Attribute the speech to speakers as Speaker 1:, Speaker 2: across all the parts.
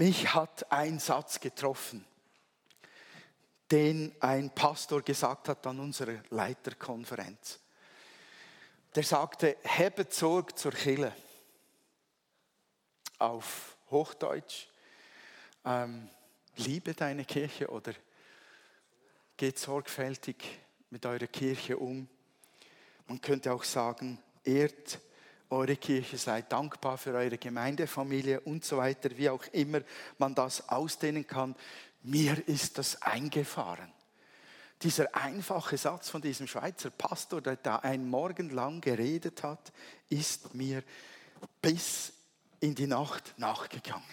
Speaker 1: mich hat ein Satz getroffen, den ein Pastor gesagt hat an unserer Leiterkonferenz. Der sagte, habe Sorge zur Kille. Auf Hochdeutsch, ähm, liebe deine Kirche oder geht sorgfältig mit eurer Kirche um. Man könnte auch sagen, ehrt eure Kirche, seid dankbar für eure Gemeindefamilie und so weiter, wie auch immer man das ausdehnen kann. Mir ist das eingefahren. Dieser einfache Satz von diesem Schweizer Pastor, der da einen Morgen lang geredet hat, ist mir bis in die Nacht nachgegangen.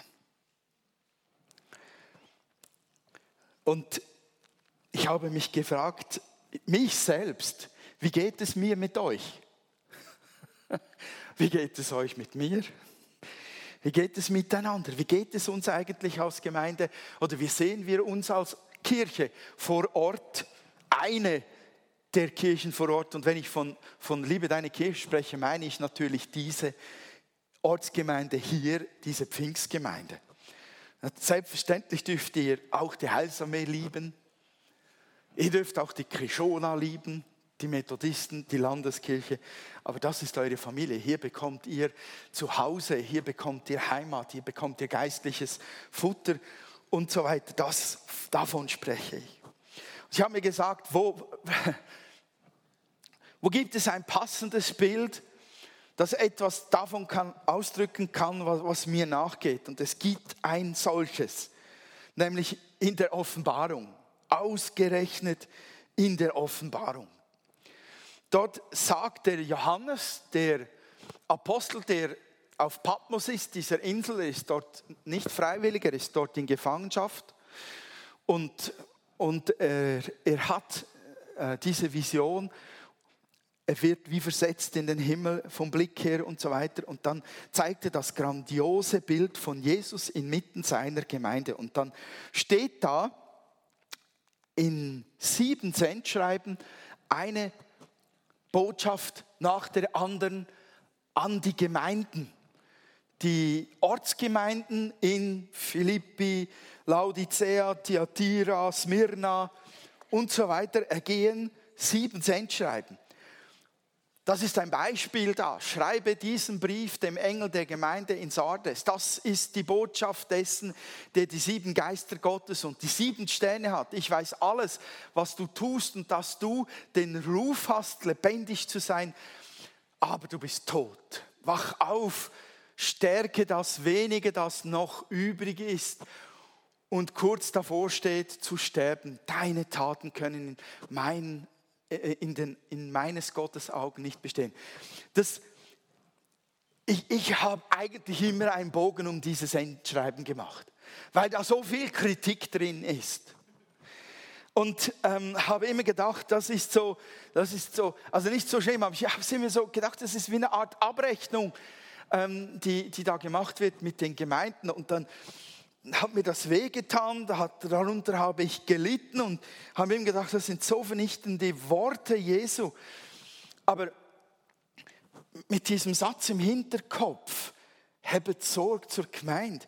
Speaker 1: Und ich habe mich gefragt, mich selbst, wie geht es mir mit euch? Wie geht es euch mit mir? Wie geht es miteinander? Wie geht es uns eigentlich als Gemeinde oder wie sehen wir uns als Kirche vor Ort? Eine der Kirchen vor Ort. Und wenn ich von, von Liebe deine Kirche spreche, meine ich natürlich diese Ortsgemeinde hier, diese Pfingstgemeinde. Selbstverständlich dürft ihr auch die Heilsarmee lieben. Ihr dürft auch die Krishona lieben die Methodisten, die Landeskirche. Aber das ist eure Familie. Hier bekommt ihr Zuhause, hier bekommt ihr Heimat, hier bekommt ihr geistliches Futter und so weiter. Das, davon spreche ich. Ich habe mir gesagt, wo, wo gibt es ein passendes Bild, das etwas davon kann, ausdrücken kann, was, was mir nachgeht. Und es gibt ein solches, nämlich in der Offenbarung, ausgerechnet in der Offenbarung. Dort sagt der Johannes, der Apostel, der auf Patmos ist, dieser Insel, ist dort nicht freiwillig, er ist dort in Gefangenschaft. Und, und er, er hat äh, diese Vision, er wird wie versetzt in den Himmel vom Blick her und so weiter. Und dann zeigt er das grandiose Bild von Jesus inmitten seiner Gemeinde. Und dann steht da in sieben Centschreiben eine Botschaft nach der anderen an die Gemeinden. Die Ortsgemeinden in Philippi, Laodicea, Thyatira, Smyrna und so weiter ergehen sieben Sendschreiben. Das ist ein Beispiel da. Schreibe diesen Brief dem Engel der Gemeinde in Sardes. Das ist die Botschaft dessen, der die sieben Geister Gottes und die sieben Sterne hat. Ich weiß alles, was du tust und dass du den Ruf hast, lebendig zu sein, aber du bist tot. Wach auf, stärke das wenige, das noch übrig ist und kurz davor steht zu sterben. Deine Taten können mein äh, in, den, in meines Gottes Augen nicht bestehen. Das, ich, ich habe eigentlich immer einen Bogen um dieses Endschreiben gemacht, weil da so viel Kritik drin ist. Und ähm, habe immer gedacht, das ist so, das ist so, also nicht so schlimm, aber ich habe immer so gedacht, das ist wie eine Art Abrechnung, ähm, die, die da gemacht wird mit den Gemeinden. Und dann hat mir das wehgetan, darunter habe ich gelitten und habe ihm gedacht, das sind so vernichtende Worte Jesu. Aber mit diesem Satz im Hinterkopf, hebet Sorge zur Gemeinde,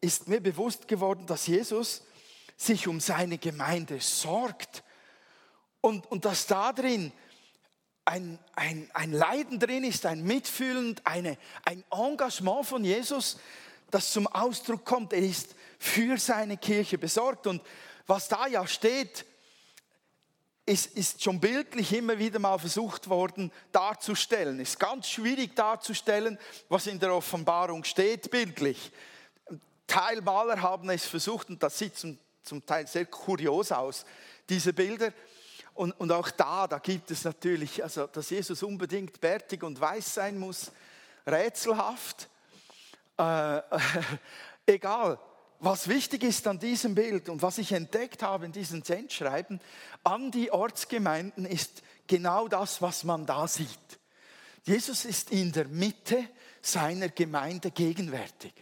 Speaker 1: ist mir bewusst geworden, dass Jesus sich um seine Gemeinde sorgt und, und dass da drin ein, ein, ein Leiden drin ist, ein Mitfühlen, eine, ein Engagement von Jesus, das zum Ausdruck kommt. Er ist für seine Kirche besorgt. Und was da ja steht, ist, ist schon bildlich immer wieder mal versucht worden darzustellen. Ist ganz schwierig darzustellen, was in der Offenbarung steht, bildlich. Teilmaler haben es versucht und das sieht zum, zum Teil sehr kurios aus, diese Bilder. Und, und auch da, da gibt es natürlich, also dass Jesus unbedingt bärtig und weiß sein muss, rätselhaft. Äh, egal, was wichtig ist an diesem Bild und was ich entdeckt habe in diesen Sendschreiben an die Ortsgemeinden ist genau das, was man da sieht. Jesus ist in der Mitte seiner Gemeinde gegenwärtig.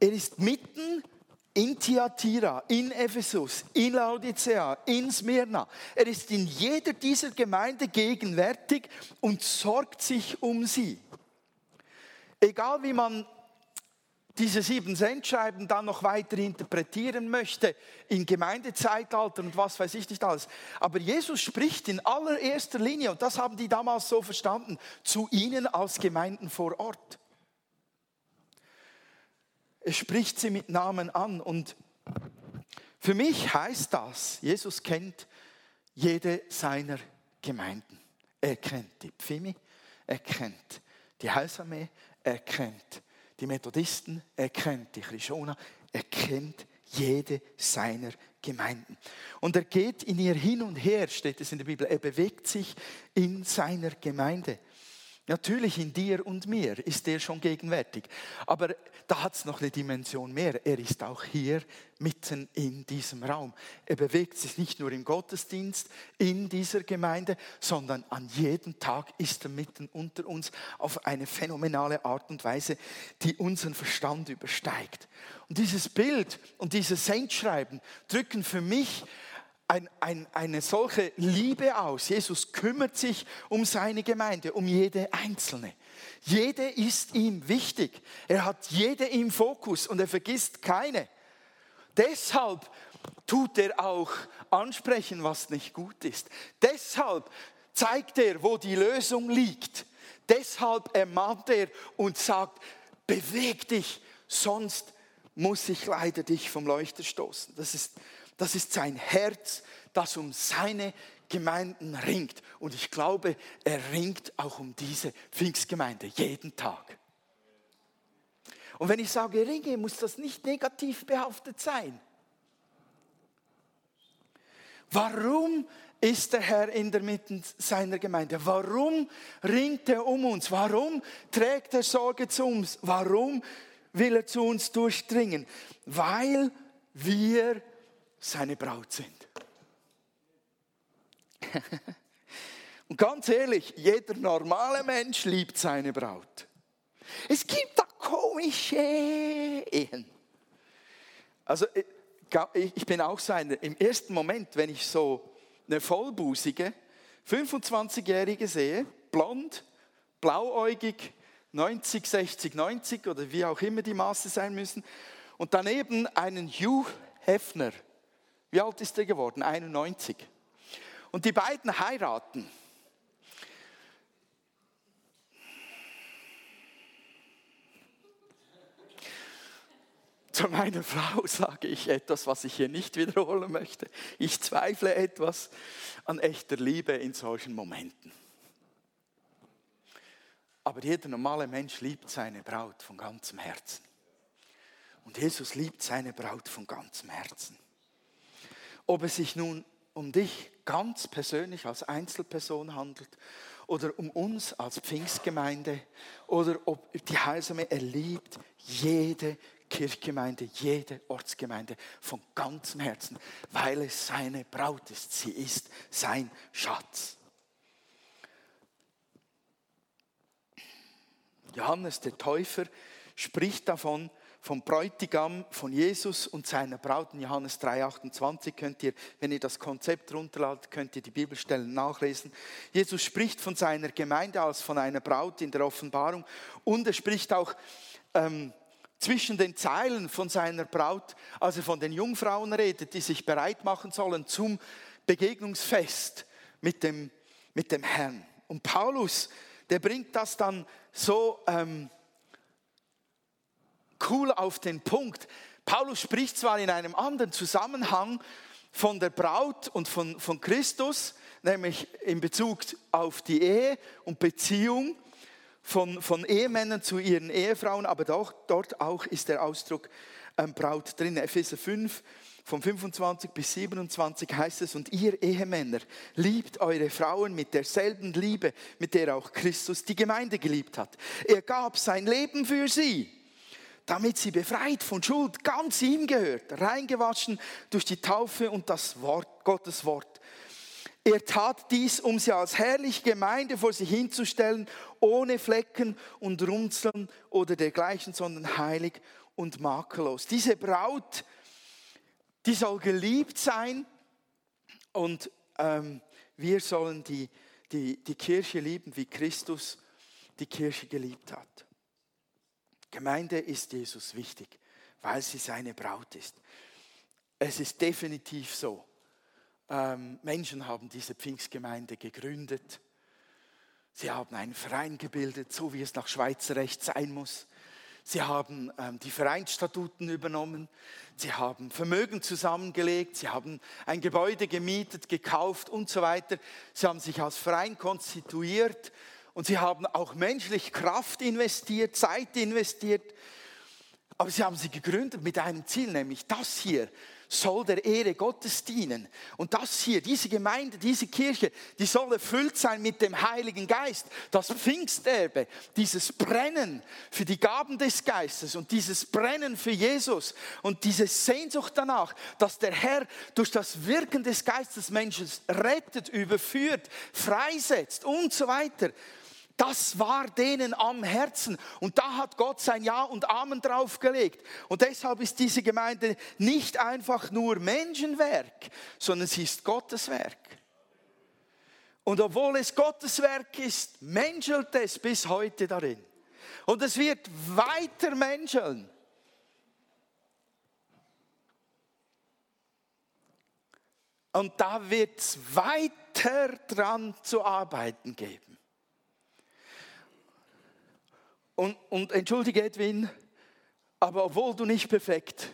Speaker 1: Er ist mitten in Thyatira, in Ephesus, in Laodicea, in Smyrna. Er ist in jeder dieser Gemeinde gegenwärtig und sorgt sich um sie. Egal wie man diese sieben Sendschreiben dann noch weiter interpretieren möchte, in Gemeindezeitalter und was weiß ich nicht alles. Aber Jesus spricht in allererster Linie, und das haben die damals so verstanden, zu ihnen als Gemeinden vor Ort. Er spricht sie mit Namen an und für mich heißt das, Jesus kennt jede seiner Gemeinden. Er kennt die Pfimi, er kennt die Heilsarmee, er kennt die Methodisten, er kennt die Krishona, er kennt jede seiner Gemeinden. Und er geht in ihr hin und her, steht es in der Bibel. Er bewegt sich in seiner Gemeinde. Natürlich in dir und mir ist er schon gegenwärtig. Aber da hat es noch eine Dimension mehr. Er ist auch hier mitten in diesem Raum. Er bewegt sich nicht nur im Gottesdienst, in dieser Gemeinde, sondern an jedem Tag ist er mitten unter uns auf eine phänomenale Art und Weise, die unseren Verstand übersteigt. Und dieses Bild und dieses Saintschreiben drücken für mich ein, ein, eine solche Liebe aus. Jesus kümmert sich um seine Gemeinde, um jede einzelne. Jede ist ihm wichtig. Er hat jede im Fokus und er vergisst keine. Deshalb tut er auch ansprechen, was nicht gut ist. Deshalb zeigt er, wo die Lösung liegt. Deshalb ermahnt er und sagt, beweg dich, sonst muss ich leider dich vom Leuchter stoßen. Das ist das ist sein Herz, das um seine Gemeinden ringt. Und ich glaube, er ringt auch um diese Pfingstgemeinde jeden Tag. Und wenn ich sage ringe, muss das nicht negativ behaftet sein. Warum ist der Herr in der Mitte seiner Gemeinde? Warum ringt er um uns? Warum trägt er Sorge zu uns? Warum will er zu uns durchdringen? Weil wir seine Braut sind. Und ganz ehrlich, jeder normale Mensch liebt seine Braut. Es gibt da komische Ehen. Also ich bin auch so einer, im ersten Moment, wenn ich so eine vollbusige 25-Jährige sehe, blond, blauäugig, 90, 60, 90 oder wie auch immer die Maße sein müssen, und daneben einen Hugh Hefner, wie alt ist er geworden? 91. Und die beiden heiraten. Zu meiner Frau sage ich etwas, was ich hier nicht wiederholen möchte. Ich zweifle etwas an echter Liebe in solchen Momenten. Aber jeder normale Mensch liebt seine Braut von ganzem Herzen. Und Jesus liebt seine Braut von ganzem Herzen ob es sich nun um dich ganz persönlich als Einzelperson handelt oder um uns als Pfingstgemeinde oder ob die Heilsame erlebt jede Kirchgemeinde, jede Ortsgemeinde von ganzem Herzen, weil es seine Braut ist. Sie ist sein Schatz. Johannes der Täufer spricht davon, vom Bräutigam, von Jesus und seiner Braut in Johannes 3,28 könnt ihr, wenn ihr das Konzept runterladet, könnt ihr die Bibelstellen nachlesen. Jesus spricht von seiner Gemeinde als von einer Braut in der Offenbarung und er spricht auch ähm, zwischen den Zeilen von seiner Braut, als er von den Jungfrauen redet, die sich bereit machen sollen zum Begegnungsfest mit dem, mit dem Herrn. Und Paulus, der bringt das dann so... Ähm, cool auf den Punkt. Paulus spricht zwar in einem anderen Zusammenhang von der Braut und von, von Christus, nämlich in Bezug auf die Ehe und Beziehung von, von Ehemännern zu ihren Ehefrauen, aber doch, dort auch ist der Ausdruck ähm, Braut drin. Epheser 5, von 25 bis 27 heißt es, und ihr Ehemänner, liebt eure Frauen mit derselben Liebe, mit der auch Christus die Gemeinde geliebt hat. Er gab sein Leben für sie damit sie befreit von Schuld ganz ihm gehört, reingewaschen durch die Taufe und das Wort, Gottes Wort. Er tat dies, um sie als herrliche Gemeinde vor sich hinzustellen, ohne Flecken und Runzeln oder dergleichen, sondern heilig und makellos. Diese Braut Die soll geliebt sein und ähm, wir sollen die, die, die Kirche lieben, wie Christus die Kirche geliebt hat. Gemeinde ist Jesus wichtig, weil sie seine Braut ist. Es ist definitiv so. Ähm, Menschen haben diese Pfingstgemeinde gegründet. Sie haben einen Verein gebildet, so wie es nach Schweizer Recht sein muss. Sie haben ähm, die Vereinsstatuten übernommen. Sie haben Vermögen zusammengelegt. Sie haben ein Gebäude gemietet, gekauft und so weiter. Sie haben sich als Verein konstituiert und sie haben auch menschlich Kraft investiert, Zeit investiert. Aber sie haben sie gegründet mit einem Ziel, nämlich das hier soll der Ehre Gottes dienen. Und das hier, diese Gemeinde, diese Kirche, die soll erfüllt sein mit dem Heiligen Geist. Das Pfingsterbe, dieses Brennen für die Gaben des Geistes und dieses Brennen für Jesus und diese Sehnsucht danach, dass der Herr durch das Wirken des Geistes Menschen rettet, überführt, freisetzt und so weiter. Das war denen am Herzen. Und da hat Gott sein Ja und Amen draufgelegt. Und deshalb ist diese Gemeinde nicht einfach nur Menschenwerk, sondern sie ist Gottes Werk. Und obwohl es Gottes Werk ist, menschelt es bis heute darin. Und es wird weiter menscheln. Und da wird es weiter dran zu arbeiten geben. Und, und entschuldige Edwin, aber obwohl du nicht perfekt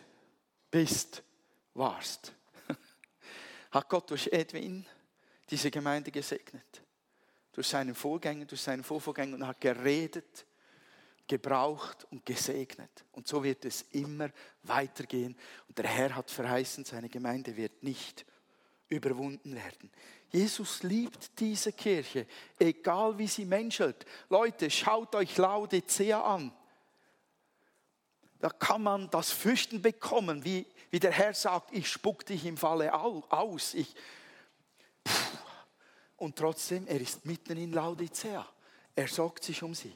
Speaker 1: bist, warst, hat Gott durch Edwin diese Gemeinde gesegnet. Durch seinen Vorgänger, durch seinen Vorvorgänger und hat geredet, gebraucht und gesegnet. Und so wird es immer weitergehen. Und der Herr hat verheißen, seine Gemeinde wird nicht überwunden werden. Jesus liebt diese Kirche, egal wie sie menschelt. Leute, schaut euch Laodicea an. Da kann man das Fürchten bekommen, wie, wie der Herr sagt, ich spuck dich im Falle aus. Ich, und trotzdem, er ist mitten in Laodicea. Er sorgt sich um sie.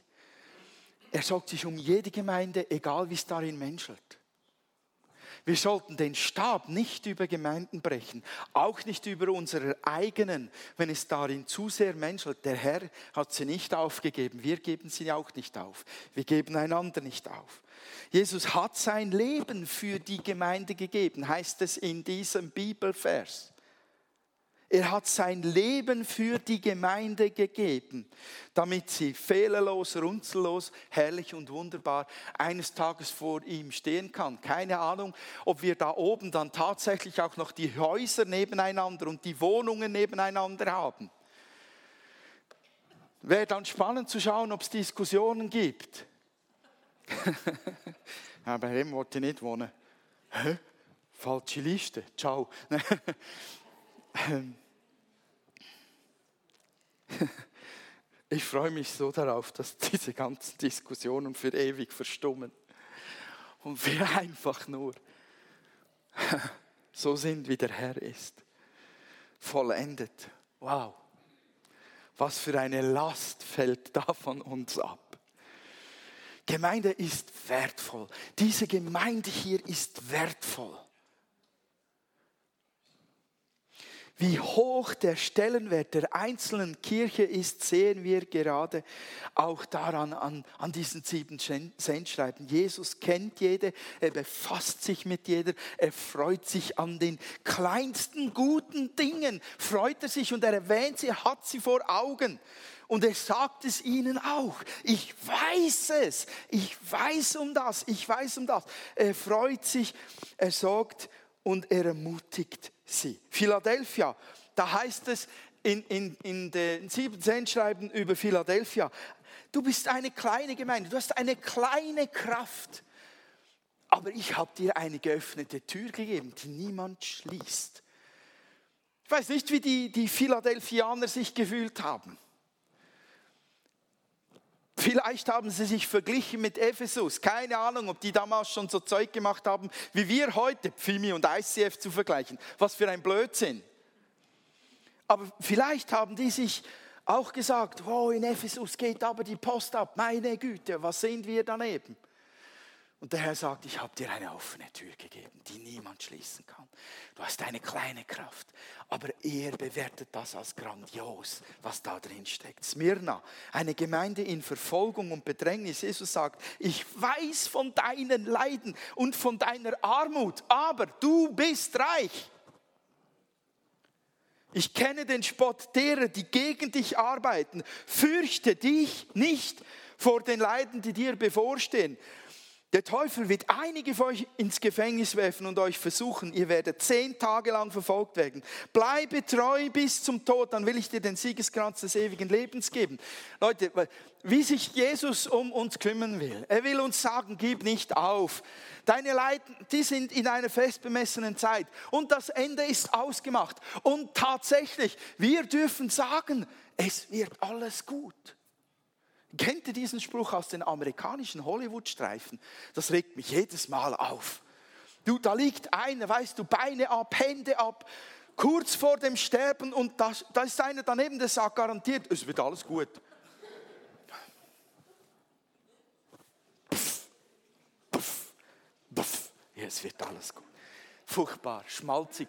Speaker 1: Er sorgt sich um jede Gemeinde, egal wie es darin menschelt. Wir sollten den Stab nicht über Gemeinden brechen, auch nicht über unsere eigenen, wenn es darin zu sehr menschelt. Der Herr hat sie nicht aufgegeben, wir geben sie auch nicht auf. Wir geben einander nicht auf. Jesus hat sein Leben für die Gemeinde gegeben, heißt es in diesem Bibelvers. Er hat sein Leben für die Gemeinde gegeben, damit sie fehlerlos, runzellos, herrlich und wunderbar eines Tages vor ihm stehen kann. Keine Ahnung, ob wir da oben dann tatsächlich auch noch die Häuser nebeneinander und die Wohnungen nebeneinander haben. Wäre dann spannend zu schauen, ob es Diskussionen gibt. ja, bei dem wollte ich nicht wohnen. Hä? Falsche Liste. Ciao. Ich freue mich so darauf, dass diese ganzen Diskussionen für ewig verstummen und wir einfach nur so sind, wie der Herr ist. Vollendet. Wow. Was für eine Last fällt da von uns ab. Gemeinde ist wertvoll. Diese Gemeinde hier ist wertvoll. Wie hoch der Stellenwert der einzelnen Kirche ist, sehen wir gerade auch daran an, an diesen sieben Sendschreiben. Jesus kennt jede, er befasst sich mit jeder, er freut sich an den kleinsten guten Dingen, freut er sich und er erwähnt sie, hat sie vor Augen. Und er sagt es ihnen auch. Ich weiß es. Ich weiß um das. Ich weiß um das. Er freut sich, er sorgt und er ermutigt sie. Philadelphia, da heißt es in, in, in den sieben Sendschreiben über Philadelphia, du bist eine kleine Gemeinde, du hast eine kleine Kraft, aber ich habe dir eine geöffnete Tür gegeben, die niemand schließt. Ich weiß nicht, wie die, die Philadelphianer sich gefühlt haben. Vielleicht haben sie sich verglichen mit Ephesus. Keine Ahnung, ob die damals schon so Zeug gemacht haben, wie wir heute, Pfimi und ICF zu vergleichen. Was für ein Blödsinn. Aber vielleicht haben die sich auch gesagt, wow, in Ephesus geht aber die Post ab. Meine Güte, was sehen wir daneben? Und der Herr sagt, ich habe dir eine offene Tür gegeben, die niemand schließen kann. Du hast eine kleine Kraft, aber er bewertet das als grandios, was da drin steckt. Smyrna, eine Gemeinde in Verfolgung und Bedrängnis. Jesus sagt, ich weiß von deinen Leiden und von deiner Armut, aber du bist reich. Ich kenne den Spott derer, die gegen dich arbeiten. Fürchte dich nicht vor den Leiden, die dir bevorstehen. Der Teufel wird einige von euch ins Gefängnis werfen und euch versuchen. Ihr werdet zehn Tage lang verfolgt werden. Bleibe treu bis zum Tod, dann will ich dir den Siegeskranz des ewigen Lebens geben. Leute, wie sich Jesus um uns kümmern will. Er will uns sagen, gib nicht auf. Deine Leiden, die sind in einer festbemessenen Zeit. Und das Ende ist ausgemacht. Und tatsächlich, wir dürfen sagen, es wird alles gut. Kennt ihr diesen Spruch aus den amerikanischen Hollywood-Streifen? Das regt mich jedes Mal auf. Du, da liegt einer, weißt du, Beine ab, Hände ab, kurz vor dem Sterben und da, da ist einer daneben, der sagt garantiert, es wird alles gut. Puff, puff, puff. Ja, es wird alles gut. Furchtbar, schmalzig.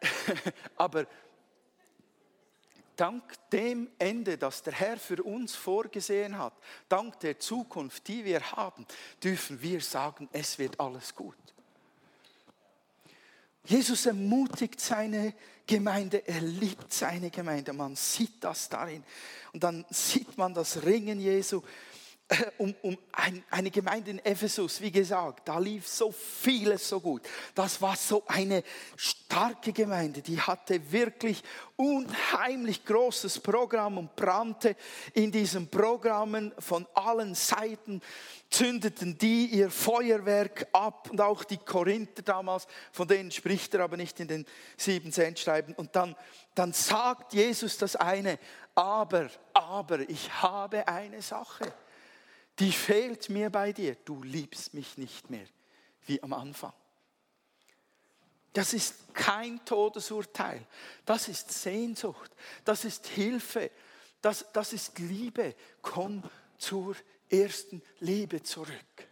Speaker 1: Aber dank dem Ende, das der Herr für uns vorgesehen hat, dank der Zukunft, die wir haben, dürfen wir sagen, es wird alles gut. Jesus ermutigt seine Gemeinde, er liebt seine Gemeinde. Man sieht das darin. Und dann sieht man das Ringen Jesu um, um ein, eine Gemeinde in Ephesus, wie gesagt, da lief so vieles so gut. Das war so eine starke Gemeinde, die hatte wirklich unheimlich großes Programm und brannte in diesen Programmen von allen Seiten, zündeten die ihr Feuerwerk ab und auch die Korinther damals, von denen spricht er aber nicht in den sieben Centschreiben. Und dann, dann sagt Jesus das eine, aber, aber ich habe eine Sache die fehlt mir bei dir. Du liebst mich nicht mehr wie am Anfang. Das ist kein Todesurteil. Das ist Sehnsucht. Das ist Hilfe. Das, das ist Liebe. Komm zur ersten Liebe zurück.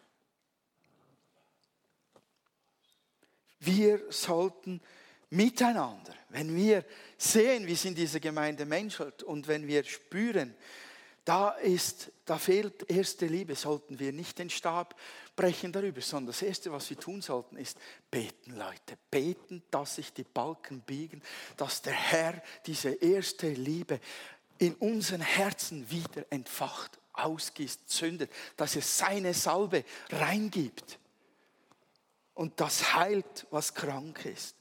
Speaker 1: Wir sollten miteinander, wenn wir sehen, wie es in dieser Gemeinde menschelt und wenn wir spüren, da ist, da fehlt erste Liebe, sollten wir nicht den Stab brechen darüber, sondern das Erste, was wir tun sollten, ist beten, Leute. Beten, dass sich die Balken biegen, dass der Herr diese erste Liebe in unseren Herzen wieder entfacht, ausgießt, zündet, dass er seine Salbe reingibt und das heilt, was krank ist.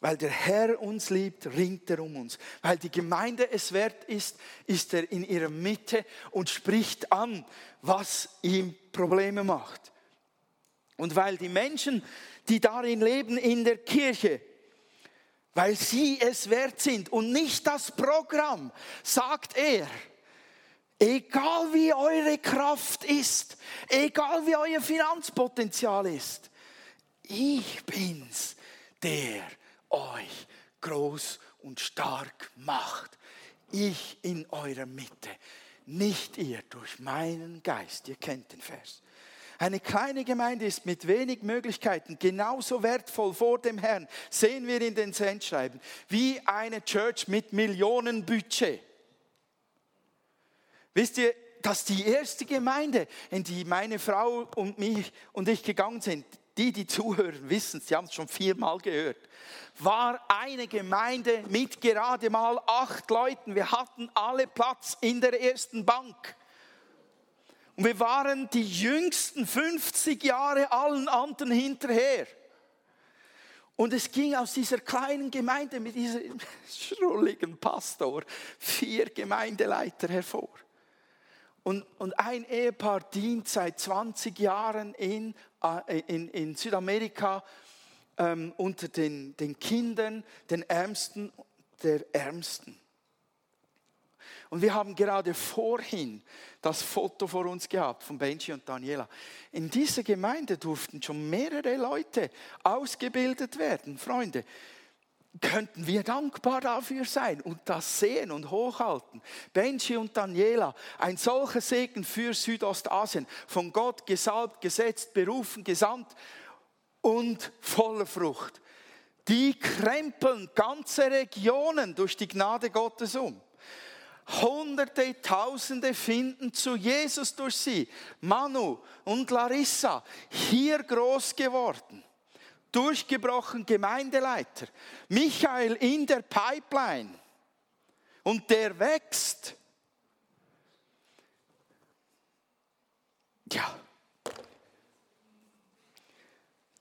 Speaker 1: Weil der Herr uns liebt, ringt er um uns. Weil die Gemeinde es wert ist, ist er in ihrer Mitte und spricht an, was ihm Probleme macht. Und weil die Menschen, die darin leben in der Kirche, weil sie es wert sind und nicht das Programm, sagt er, egal wie eure Kraft ist, egal wie euer Finanzpotenzial ist, ich bin's, der euch groß und stark macht. Ich in eurer Mitte, nicht ihr durch meinen Geist. Ihr kennt den Vers. Eine kleine Gemeinde ist mit wenig Möglichkeiten genauso wertvoll vor dem Herrn, sehen wir in den Sendschreiben, wie eine Church mit Millionen Budget. Wisst ihr, dass die erste Gemeinde, in die meine Frau und mich und ich gegangen sind, die, die zuhören, wissen, sie haben es schon viermal gehört, war eine Gemeinde mit gerade mal acht Leuten. Wir hatten alle Platz in der ersten Bank. Und wir waren die jüngsten 50 Jahre allen anderen hinterher. Und es ging aus dieser kleinen Gemeinde mit diesem schrulligen Pastor vier Gemeindeleiter hervor. Und, und ein Ehepaar dient seit 20 Jahren in, äh, in, in Südamerika ähm, unter den, den Kindern, den Ärmsten der Ärmsten. Und wir haben gerade vorhin das Foto vor uns gehabt von Benji und Daniela. In dieser Gemeinde durften schon mehrere Leute ausgebildet werden, Freunde. Könnten wir dankbar dafür sein und das sehen und hochhalten. Benji und Daniela, ein solcher Segen für Südostasien, von Gott gesalbt, gesetzt, berufen, gesandt und voller Frucht. Die krempeln ganze Regionen durch die Gnade Gottes um. Hunderte, Tausende finden zu Jesus durch sie. Manu und Larissa, hier groß geworden durchgebrochen Gemeindeleiter. Michael in der Pipeline. Und der wächst. Ja.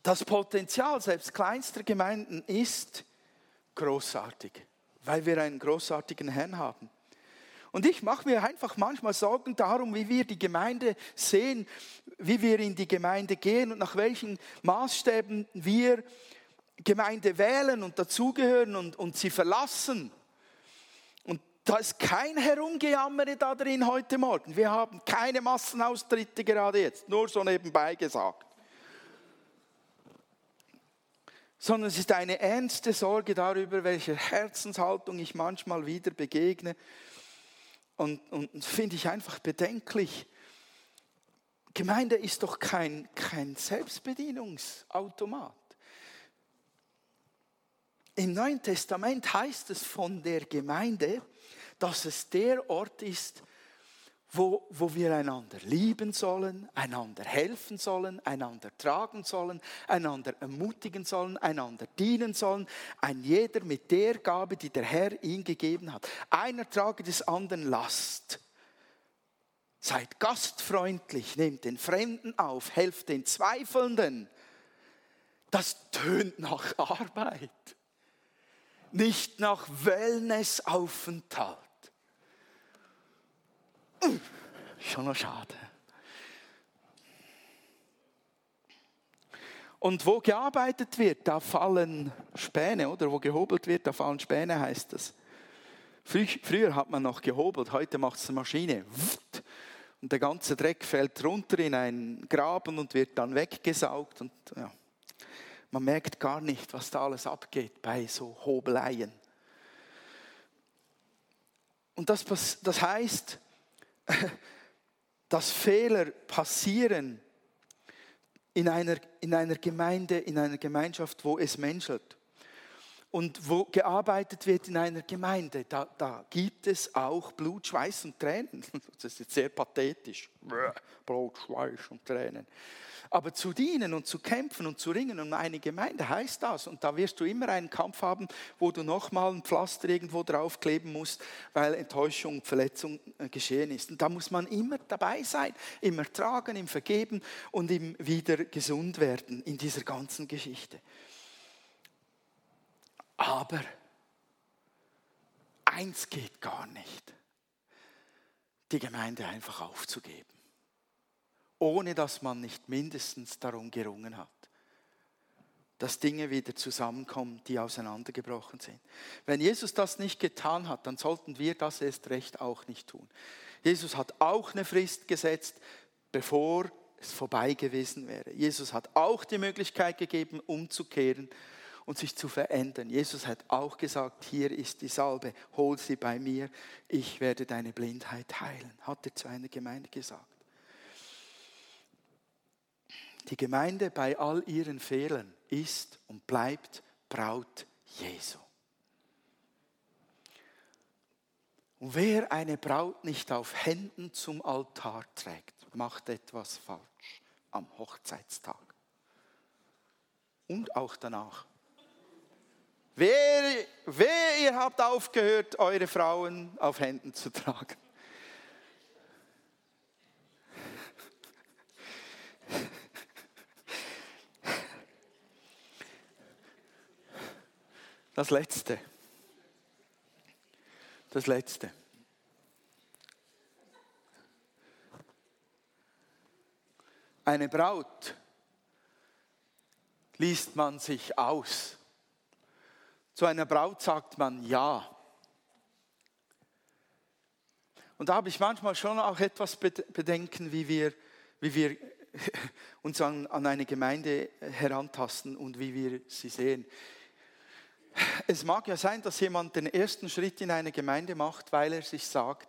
Speaker 1: Das Potenzial selbst kleinster Gemeinden ist großartig, weil wir einen großartigen Herrn haben. Und ich mache mir einfach manchmal Sorgen darum, wie wir die Gemeinde sehen, wie wir in die Gemeinde gehen und nach welchen Maßstäben wir Gemeinde wählen und dazugehören und, und sie verlassen. Und da ist kein Herumgejammere da drin heute Morgen. Wir haben keine Massenaustritte gerade jetzt, nur so nebenbei gesagt. Sondern es ist eine ernste Sorge darüber, welche Herzenshaltung ich manchmal wieder begegne und, und finde ich einfach bedenklich. Gemeinde ist doch kein, kein Selbstbedienungsautomat. Im Neuen Testament heißt es von der Gemeinde, dass es der Ort ist, wo, wo wir einander lieben sollen, einander helfen sollen, einander tragen sollen, einander ermutigen sollen, einander dienen sollen. Ein jeder mit der Gabe, die der Herr ihm gegeben hat. Einer trage des anderen Last. Seid gastfreundlich, nehmt den Fremden auf, helft den Zweifelnden. Das tönt nach Arbeit, nicht nach Wellnessaufenthalt. Schon noch schade. Und wo gearbeitet wird, da fallen Späne, oder wo gehobelt wird, da fallen Späne, heißt das. Früher hat man noch gehobelt, heute macht es eine Maschine. Und der ganze Dreck fällt runter in einen Graben und wird dann weggesaugt. Und ja, man merkt gar nicht, was da alles abgeht bei so Hobeleien. Und das, das heißt, dass Fehler passieren in einer, in einer Gemeinde, in einer Gemeinschaft, wo es menschelt. Und wo gearbeitet wird in einer Gemeinde, da, da gibt es auch Blut, Schweiß und Tränen. Das ist jetzt sehr pathetisch. Blut, Schweiß und Tränen. Aber zu dienen und zu kämpfen und zu ringen um eine Gemeinde heißt das. Und da wirst du immer einen Kampf haben, wo du nochmal ein Pflaster irgendwo draufkleben musst, weil Enttäuschung, Verletzung äh, geschehen ist. Und da muss man immer dabei sein, immer tragen, im Vergeben und im wieder gesund werden in dieser ganzen Geschichte. Aber eins geht gar nicht, die Gemeinde einfach aufzugeben ohne dass man nicht mindestens darum gerungen hat, dass Dinge wieder zusammenkommen, die auseinandergebrochen sind. Wenn Jesus das nicht getan hat, dann sollten wir das erst recht auch nicht tun. Jesus hat auch eine Frist gesetzt, bevor es vorbei gewesen wäre. Jesus hat auch die Möglichkeit gegeben, umzukehren und sich zu verändern. Jesus hat auch gesagt, hier ist die Salbe, hol sie bei mir, ich werde deine Blindheit heilen, hat er zu einer Gemeinde gesagt. Die Gemeinde bei all ihren Fehlern ist und bleibt Braut Jesu. Und wer eine Braut nicht auf Händen zum Altar trägt, macht etwas falsch am Hochzeitstag. Und auch danach. Wer, wer ihr habt aufgehört, eure Frauen auf Händen zu tragen. Das Letzte. Das Letzte. Eine Braut liest man sich aus. Zu einer Braut sagt man Ja. Und da habe ich manchmal schon auch etwas Bedenken, wie wir, wie wir uns an, an eine Gemeinde herantasten und wie wir sie sehen. Es mag ja sein, dass jemand den ersten Schritt in eine Gemeinde macht, weil er sich sagt,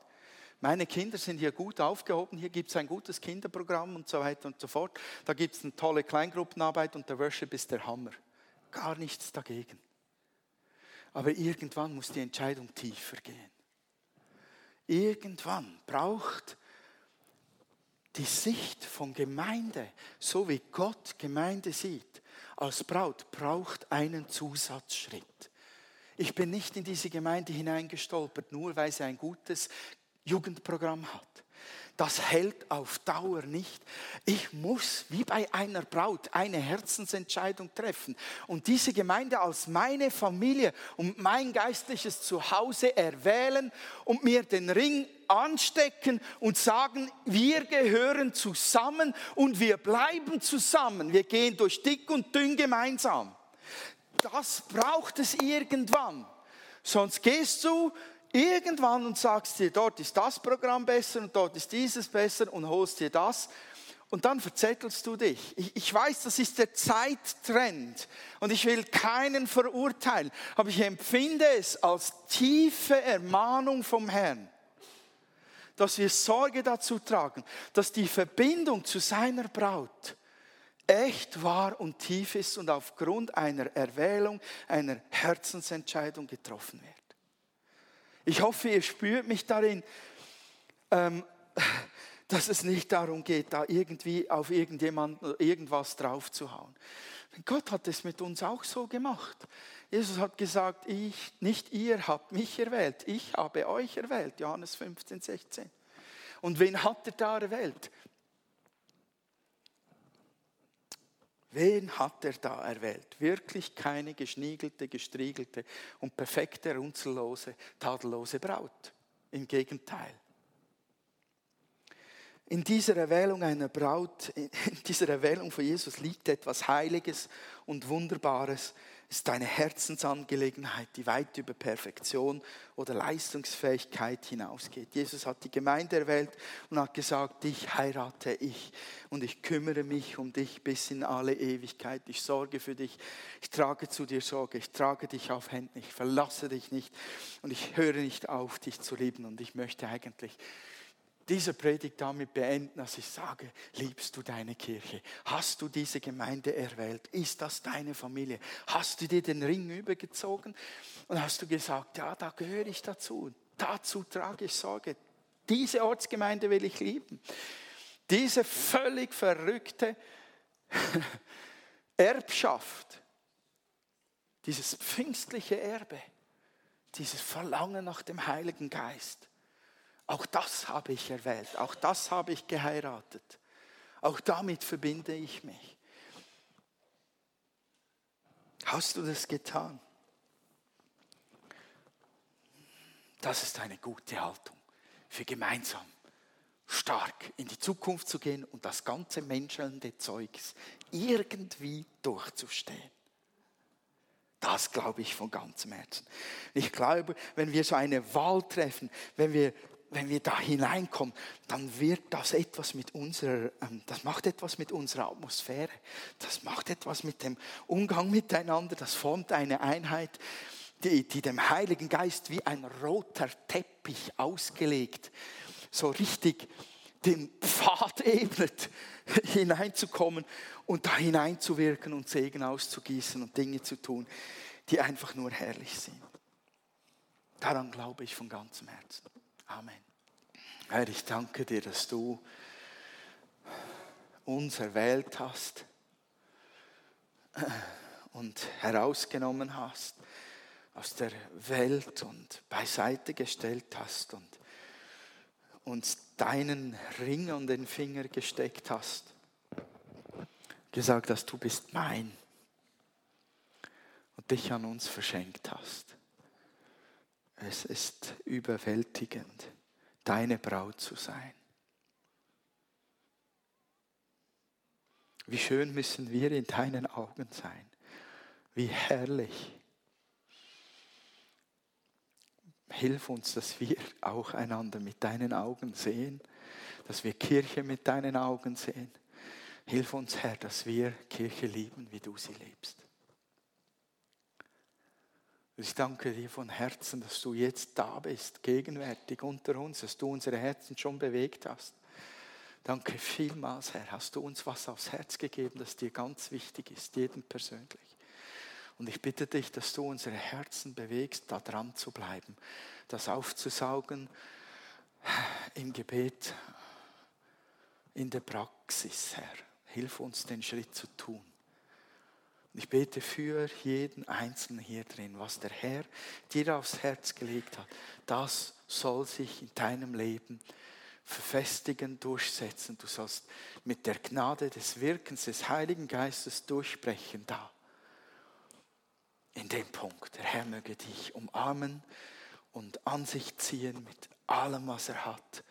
Speaker 1: meine Kinder sind hier gut aufgehoben, hier gibt es ein gutes Kinderprogramm und so weiter und so fort. Da gibt es eine tolle Kleingruppenarbeit und der Worship ist der Hammer. Gar nichts dagegen. Aber irgendwann muss die Entscheidung tiefer gehen. Irgendwann braucht die Sicht von Gemeinde, so wie Gott Gemeinde sieht, als Braut, braucht einen Zusatzschritt. Ich bin nicht in diese Gemeinde hineingestolpert, nur weil sie ein gutes Jugendprogramm hat. Das hält auf Dauer nicht. Ich muss wie bei einer Braut eine Herzensentscheidung treffen und diese Gemeinde als meine Familie und mein geistliches Zuhause erwählen und mir den Ring anstecken und sagen, wir gehören zusammen und wir bleiben zusammen. Wir gehen durch dick und dünn gemeinsam. Das braucht es irgendwann. Sonst gehst du irgendwann und sagst dir, dort ist das Programm besser und dort ist dieses besser und holst dir das. Und dann verzettelst du dich. Ich, ich, weiß, das ist der Zeittrend und ich will keinen verurteilen, aber ich empfinde es als tiefe Ermahnung vom Herrn, dass wir Sorge dazu tragen, dass die Verbindung zu seiner Braut echt wahr und tief ist und aufgrund einer Erwählung, einer Herzensentscheidung getroffen wird. Ich hoffe, ihr spürt mich darin, ähm, dass es nicht darum geht, da irgendwie auf irgendjemanden irgendwas draufzuhauen. Gott hat es mit uns auch so gemacht. Jesus hat gesagt, ich, nicht ihr habt mich erwählt, ich habe euch erwählt. Johannes 15, 16. Und wen hat er da erwählt? Wen hat er da erwählt? Wirklich keine geschniegelte, gestriegelte und perfekte, runzellose, tadellose Braut. Im Gegenteil. In dieser Erwählung einer Braut, in dieser Erwählung von Jesus liegt etwas Heiliges und Wunderbares, ist eine Herzensangelegenheit, die weit über Perfektion oder Leistungsfähigkeit hinausgeht. Jesus hat die Gemeinde erwählt und hat gesagt, dich heirate ich und ich kümmere mich um dich bis in alle Ewigkeit. Ich sorge für dich, ich trage zu dir Sorge, ich trage dich auf Händen, ich verlasse dich nicht und ich höre nicht auf, dich zu lieben und ich möchte eigentlich diese Predigt damit beenden, dass ich sage, liebst du deine Kirche? Hast du diese Gemeinde erwählt? Ist das deine Familie? Hast du dir den Ring übergezogen und hast du gesagt, ja, da gehöre ich dazu. Dazu trage ich Sorge. Diese Ortsgemeinde will ich lieben. Diese völlig verrückte Erbschaft, dieses pfingstliche Erbe, dieses Verlangen nach dem Heiligen Geist auch das habe ich erwählt, auch das habe ich geheiratet. Auch damit verbinde ich mich. Hast du das getan? Das ist eine gute Haltung für gemeinsam stark in die Zukunft zu gehen und das ganze menschelnde Zeugs irgendwie durchzustehen. Das glaube ich von ganzem Herzen. Ich glaube, wenn wir so eine Wahl treffen, wenn wir wenn wir da hineinkommen, dann wird das etwas mit unserer, ähm, das macht etwas mit unserer Atmosphäre. Das macht etwas mit dem Umgang miteinander. Das formt eine Einheit, die, die dem Heiligen Geist wie ein roter Teppich ausgelegt, so richtig den Pfad ebnet, hineinzukommen und da hineinzuwirken und Segen auszugießen und Dinge zu tun, die einfach nur herrlich sind. Daran glaube ich von ganzem Herzen. Amen. Herr, ich danke dir, dass du uns erwählt hast und herausgenommen hast aus der Welt und beiseite gestellt hast und uns deinen Ring an den Finger gesteckt hast, gesagt hast, du bist mein und dich an uns verschenkt hast. Es ist überwältigend, deine Braut zu sein. Wie schön müssen wir in deinen Augen sein. Wie herrlich. Hilf uns, dass wir auch einander mit deinen Augen sehen, dass wir Kirche mit deinen Augen sehen. Hilf uns, Herr, dass wir Kirche lieben, wie du sie liebst. Ich danke dir von Herzen, dass du jetzt da bist, gegenwärtig unter uns, dass du unsere Herzen schon bewegt hast. Danke vielmals, Herr, hast du uns was aufs Herz gegeben, das dir ganz wichtig ist, jedem persönlich. Und ich bitte dich, dass du unsere Herzen bewegst, da dran zu bleiben, das aufzusaugen im Gebet, in der Praxis, Herr. Hilf uns, den Schritt zu tun. Ich bete für jeden Einzelnen hier drin, was der Herr dir aufs Herz gelegt hat. Das soll sich in deinem Leben verfestigen, durchsetzen. Du sollst mit der Gnade des Wirkens des Heiligen Geistes durchbrechen da. In dem Punkt. Der Herr möge dich umarmen und an sich ziehen mit allem, was er hat.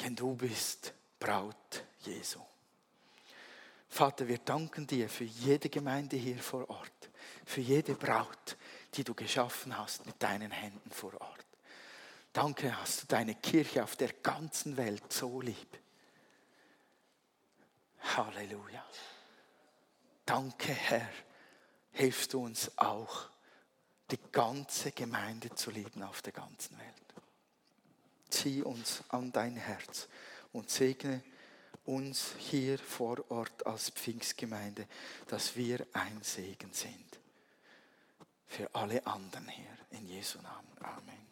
Speaker 1: Denn du bist Braut Jesu. Vater, wir danken dir für jede Gemeinde hier vor Ort, für jede Braut, die du geschaffen hast mit deinen Händen vor Ort. Danke, hast du deine Kirche auf der ganzen Welt so lieb. Halleluja. Danke, Herr. Hilfst du uns auch, die ganze Gemeinde zu lieben auf der ganzen Welt. Zieh uns an dein Herz und segne uns hier vor Ort als Pfingstgemeinde, dass wir ein Segen sind für alle anderen hier. In Jesu Namen. Amen.